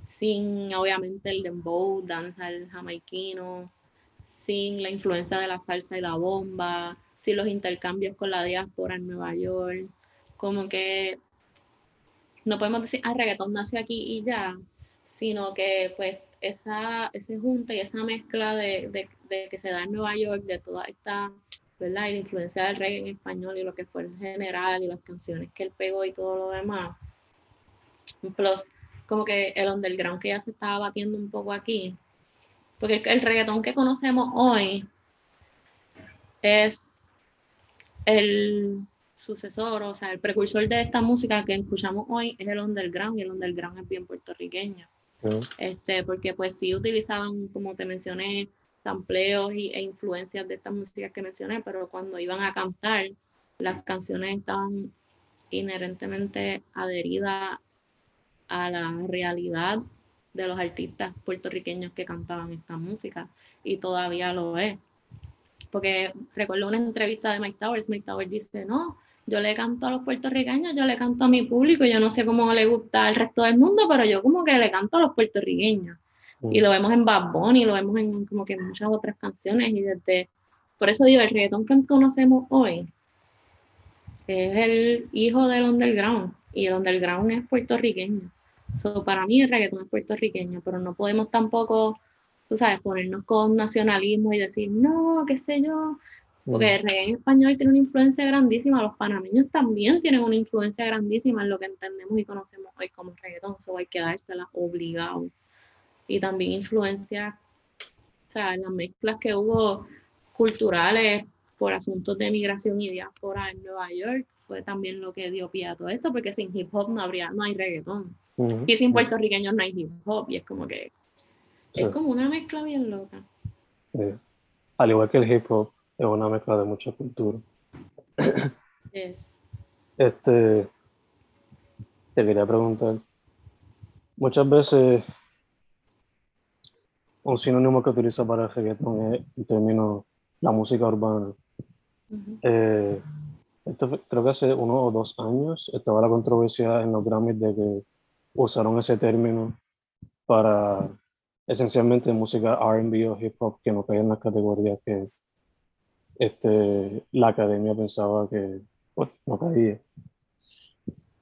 sin obviamente el dembow, danza el jamaiquino, sin la influencia de la salsa y la bomba, sin los intercambios con la diáspora en Nueva York, como que no podemos decir, ah, reggaetón nació aquí y ya, sino que pues esa, ese junta y esa mezcla de, que se da en Nueva York, de toda esta, ¿verdad? Y la influencia del reggae en español y lo que fue en general y las canciones que él pegó y todo lo demás. Plus, como que el underground que ya se estaba batiendo un poco aquí. Porque el, el reggaetón que conocemos hoy es el sucesor, o sea, el precursor de esta música que escuchamos hoy es el underground y el underground es bien puertorriqueño. Este, porque pues sí utilizaban, como te mencioné, sampleos y, e influencias de estas músicas que mencioné, pero cuando iban a cantar, las canciones estaban inherentemente adheridas a la realidad de los artistas puertorriqueños que cantaban esta música y todavía lo es. Porque recuerdo una entrevista de Mike Towers, Mike Towers dice, no, yo le canto a los puertorriqueños, yo le canto a mi público, yo no sé cómo le gusta al resto del mundo, pero yo como que le canto a los puertorriqueños. Y lo vemos en Bad Bunny, lo vemos en como que muchas otras canciones y desde, por eso digo, el reggaetón que conocemos hoy es el hijo del underground y el underground es puertorriqueño. So, para mí el reggaetón es puertorriqueño, pero no podemos tampoco, tú sabes, ponernos con nacionalismo y decir, no, qué sé yo, porque el reggae en español tiene una influencia grandísima, los panameños también tienen una influencia grandísima en lo que entendemos y conocemos hoy como reggaetón, eso hay que dársela obligado. Y también influencia, o sea, las mezclas que hubo culturales por asuntos de migración y diáspora en Nueva York, fue también lo que dio pie a todo esto, porque sin hip hop no habría, no hay reggaetón. Y sin puertorriqueños no hay hip hop, y es como que, es como una mezcla bien loca. Al igual que el hip hop, es una mezcla de mucha cultura. Este, te quería preguntar, muchas veces un sinónimo que utiliza para el reggaetón es el término la música urbana. Eh, esto creo que hace uno o dos años estaba la controversia en los Grammys de que usaron ese término para esencialmente música RB o hip hop que no caía en las categorías que este, la academia pensaba que pues, no caía.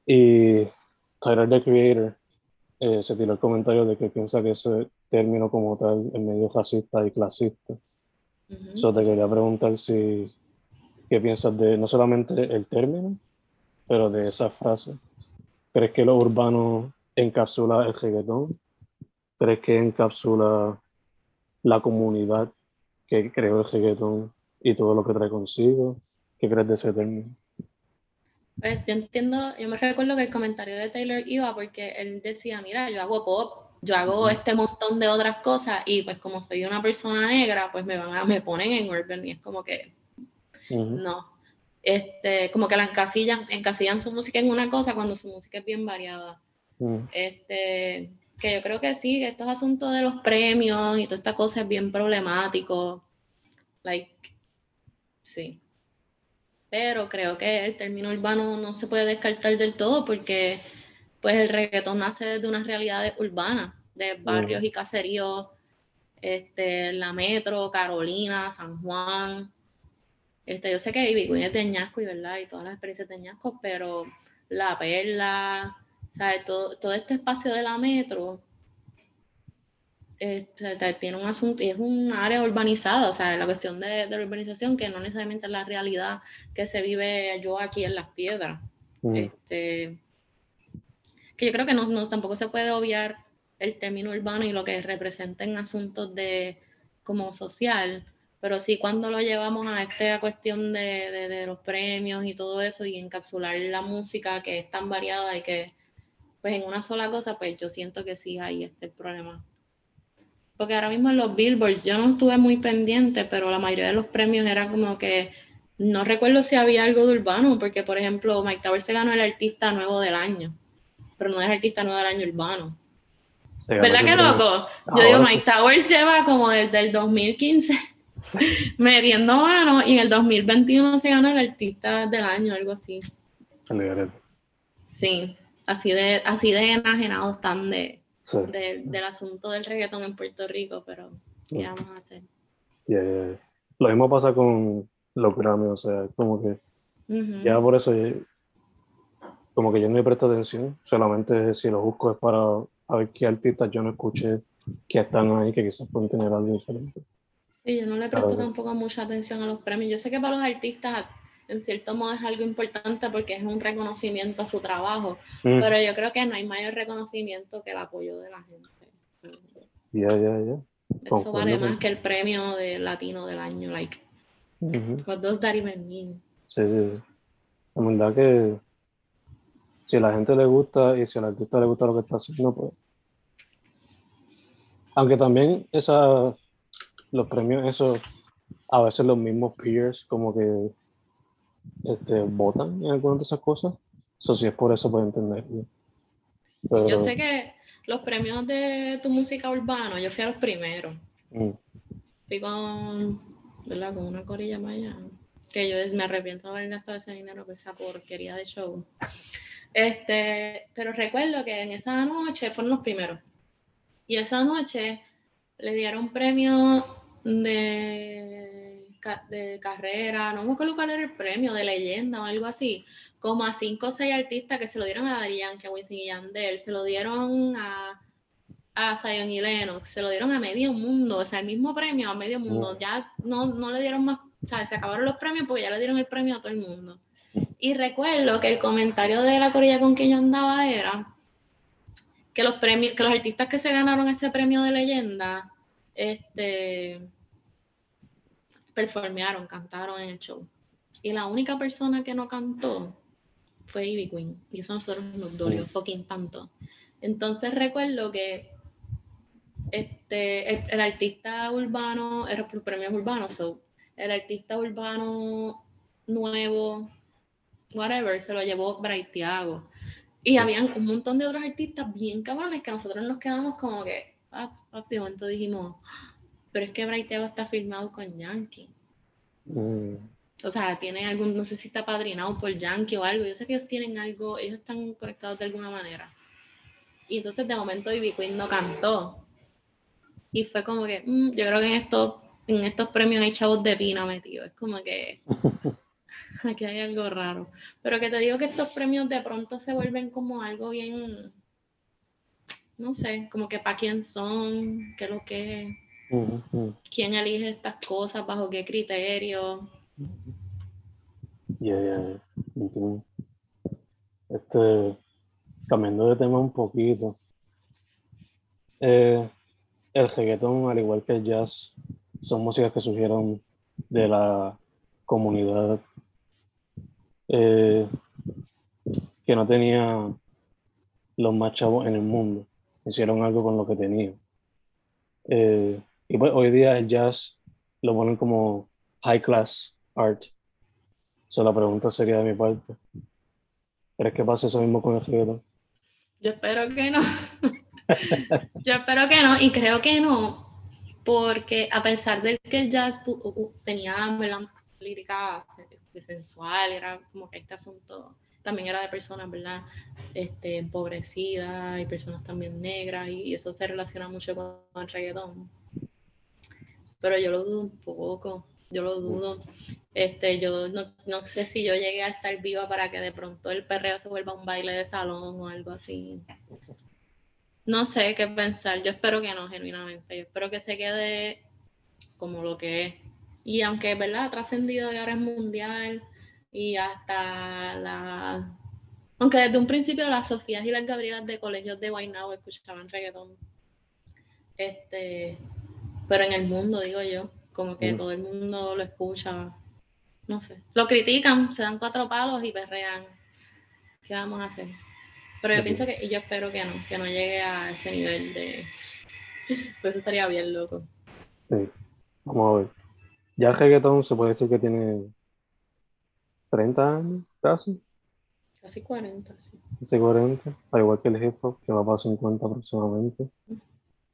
Y Tyler, the Creator, eh, se tiró el comentario de que piensa que ese término como tal es medio racista y clasista. Uh te quería preguntar si, ¿qué piensas de no solamente el término, pero de esa frase? ¿Crees que lo urbano encapsula el reggaetón? ¿Crees que encapsula la comunidad que creó el reggaetón y todo lo que trae consigo. ¿Qué crees de ese término? Pues yo entiendo, yo me recuerdo que el comentario de Taylor iba porque él decía, mira, yo hago pop, yo hago este montón de otras cosas y pues como soy una persona negra, pues me van a, me ponen en urban y es como que no. Este, como que la encasillan, encasillan su música en una cosa cuando su música es bien variada. Este, que yo creo que sí, que estos asuntos de los premios y toda esta cosa es bien problemático. Like, sí. Pero creo que el término urbano no se puede descartar del todo porque pues el reggaetón nace desde una realidad urbana, de barrios y caseríos, este, la Metro, Carolina, San Juan. Este, yo sé que Ivy es de Ñasco y verdad, y todas las experiencias de Ñasco, pero La Perla, ¿sabes? Todo, todo este espacio de la Metro este, tiene un asunto y es un área urbanizada, o sea, la cuestión de, la urbanización que no necesariamente es la realidad que se vive yo aquí en las piedras. Este, que yo creo que no, tampoco se puede obviar el término urbano y lo que representa en asuntos de como social, Pero sí, cuando lo llevamos a esta cuestión de, los premios y todo eso y encapsular la música que es tan variada y que, pues en una sola cosa, pues yo siento que sí, ahí está el problema. Porque ahora mismo en los billboards yo no estuve muy pendiente, pero la mayoría de los premios era como que no recuerdo si había algo de urbano, porque por ejemplo Mike Tower se ganó el artista nuevo del año, pero no es artista nuevo del año urbano. ¿Verdad que loco? Yo digo, Mike Towers lleva como desde el 2015 *laughs* metiendo mano y en el 2021 se gana el artista del año, algo así. Sí, así de, así de enajenados están de, del asunto del reggaetón en Puerto Rico, pero ¿qué vamos a hacer? Lo mismo pasa con los Grammy, o sea, como que ya por eso como que yo no le presto atención, solamente si lo busco es para ver qué artistas yo no escuché que están ahí, que quizás pueden tener algo diferente. Sí, yo no le presto tampoco mucha atención a los premios. Yo sé que para los artistas, en cierto modo, es algo importante porque es un reconocimiento a su trabajo, mm. pero yo creo que no hay mayor reconocimiento que el apoyo de la gente. Ya, ya, ya. Eso vale más que el premio de latino del año, like. That even mean? Sí, sí. La verdad que si a la gente le gusta y si al artista le gusta lo que está haciendo, pues. Aunque también esa los premios, eso, a veces los mismos peers como que este, votan en algunas de esas cosas. Eso sí es por eso puedo entender. Yo sé que los premios de tu música urbana, yo fui a los primeros. Mm. Fui con, ¿verdad? con una corilla maya. Que yo me arrepiento de haber gastado ese dinero por esa porquería de show. Este, pero recuerdo que en esa noche fueron los primeros. Y esa noche le dieron premio de, de carrera, no me acuerdo cuál era el premio, de leyenda o algo así, como a cinco o seis artistas que se lo dieron a Daddy Yankee, a Wisin y Yandel, se lo dieron a, a Zion y Lennox, se lo dieron a medio mundo, o sea, el mismo premio a medio mundo, ya no, no le dieron más, o sea, se acabaron los premios porque ya le dieron el premio a todo el mundo. Y recuerdo que el comentario de la corilla con que yo andaba era que los premios, que los artistas que se ganaron ese premio de leyenda este, performearon, cantaron en el show. Y la única persona que no cantó fue Ivy Queen. Y eso a nosotros nos dolió fucking tanto. Entonces recuerdo que este, el, artista urbano, era por premios urbanos, so, el artista urbano nuevo, whatever, se lo llevó Braithiago. Y habían un montón de otros artistas bien cabrones que nosotros nos quedamos como que, Paps, Paps, de momento dijimos, pero es que Braiteo está firmado con Yankee. Mm. O sea, tiene algún, no sé si está padrinado por Yankee o algo. Yo sé que ellos tienen algo, ellos están conectados de alguna manera. Y entonces de momento Ivy Queen no cantó. Y fue como que, mm, yo creo que en estos, en estos premios hay chavos de pina metidos. Es como que *laughs* *laughs* aquí hay algo raro. Pero que te digo que estos premios de pronto se vuelven como algo bien no sé, como que para quién son, qué es lo que, quién elige estas cosas, bajo qué criterio. Ya, ya, Este, cambiando de tema un poquito. Eh, el reggaetón, al igual que el jazz, son músicas que surgieron de la comunidad eh, que no tenía los más chavos en el mundo hicieron algo con lo que tenían. Eh, y pues hoy día el jazz lo ponen como high class art. So, la pregunta sería de mi parte. ¿Crees que pasa eso mismo con el reggaetón? Yo espero que no. *laughs* Yo espero que no y creo que no, porque a pesar de que el jazz tenía lírica sensual, era como que este asunto también era de personas, ¿verdad? Este, empobrecidas y personas también negras y eso se relaciona mucho con, el reggaetón. Pero yo lo dudo un poco, yo lo dudo. Este, yo no, no, sé si yo llegué a estar viva para que de pronto el perreo se vuelva un baile de salón o algo así. No sé qué pensar, yo espero que no, genuinamente. Yo espero que se quede como lo que es. Y aunque, ¿verdad? Ha trascendido y ahora es mundial, y hasta la... Aunque desde un principio las Sofías y las Gabrielas de colegios de Guaynabo escuchaban reggaetón. Este, pero en el mundo, digo yo, como que Mm. todo el mundo lo escucha, no sé, lo critican, se dan cuatro palos y perrean. ¿Qué vamos a hacer? Pero yo pienso que, y yo espero que no, que no llegue a ese nivel de... Pues *laughs* eso estaría bien loco. Sí. Vamos a ver. Ya el reggaetón se puede decir que tiene 30 años, casi, Casi 40, sí. casi 40, al igual que el hip hop, que va para 50 aproximadamente.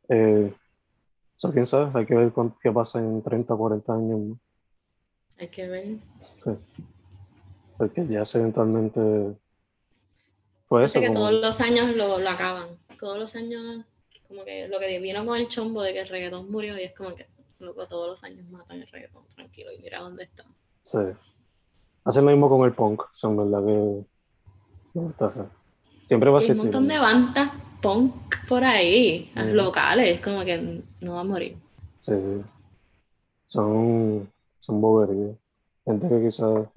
Eh, o sea, quién sabe, hay que ver cuán- qué pasa en 30 o 40 años, ¿no? Hay que ver. Sí. Porque ya se eventualmente sé eso, que como- todos los años lo, lo acaban. Todos los años, como que lo que vino con el chombo de que el reggaetón murió y es como que, loco, todos los años matan el reggaetón, tranquilo, y mira dónde está. Sí. Hacen lo mismo con el punk, son verdad que. Siempre va a Y hay un montón de bandas punk por ahí, Ujú. locales, como que no va a morir. Sí, sí. Son, son boberías. Gente que quizás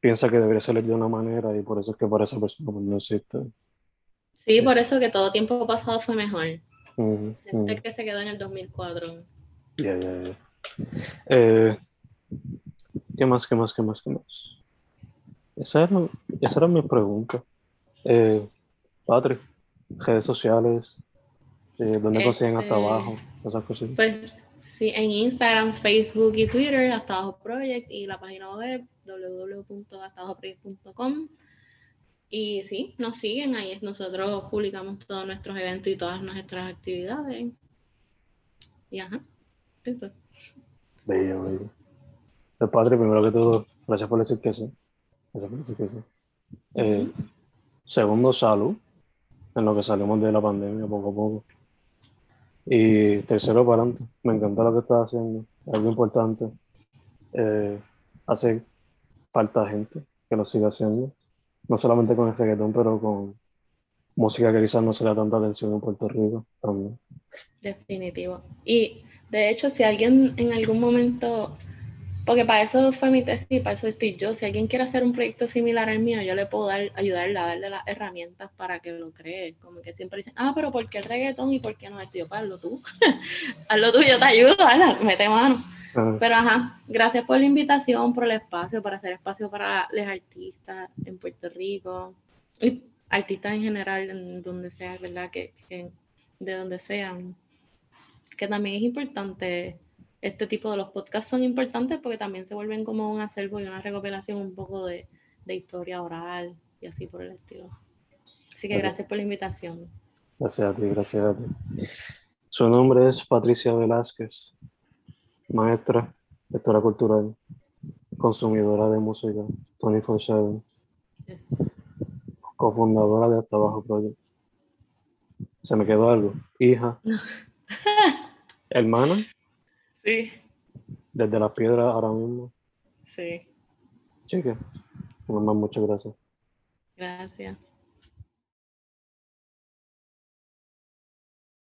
piensa que debería ser de una manera y por eso es que para esa persona pues, no existe. Sí, por eso que todo tiempo pasado fue mejor. Gente que se quedó en el 2004. Ya, ya, ya. Eh, ¿qué más, qué más, qué más, qué más? Esa era, esa era mi pregunta. Eh, Patrick, redes sociales, eh, ¿dónde consiguen hasta Este- abajo? Esas cosas. Pues sí, en Instagram, Facebook y Twitter, hasta abajo project y la página web www.hastaabajoproject.com. Y sí, nos siguen ahí. Nosotros publicamos todos nuestros eventos y todas nuestras actividades. Y ajá, Bello, bello. Pues, Patrick, primero que todo, gracias por decir que sí. Gracias por decir que sí. Eh, segundo, salud, en lo que salimos de la pandemia poco a poco. Y tercero, para adelante. Me encanta lo que estás haciendo. Algo importante. Eh, hace falta gente que lo siga haciendo. No solamente con el reggaetón, pero con música que quizás no se le da tanta atención en Puerto Rico también. Definitivo. Y de hecho, si alguien en algún momento, porque para eso fue mi tesis y para eso estoy yo, si alguien quiere hacer un proyecto similar al mío, yo le puedo dar, ayudarle a darle las herramientas para que lo cree. Como que siempre dicen, ah, pero ¿por qué el reggaetón y por qué no esto? Yo, pues hazlo tú. *laughs* hazlo tú, yo te ayudo, hazla, mete mano. Pero ajá, gracias por la invitación, por el espacio, para hacer espacio para los artistas en Puerto Rico y artistas en general, en donde sea, ¿verdad? Que, que de donde sean. Que también es importante, este tipo de los podcasts son importantes porque también se vuelven como un acervo y una recopilación un poco de, de historia oral y así por el estilo. Así que gracias por la invitación. Gracias a ti, gracias a ti. Su nombre es Patricia Velázquez, maestra, lectora cultural, consumidora de música 24/7, Yes. cofundadora de Hasta Abajo Project. Se me quedó algo. Hija, *laughs* hermana, Sí, desde las piedras ahora mismo. sí, Chica, mamá, muchas gracias. gracias.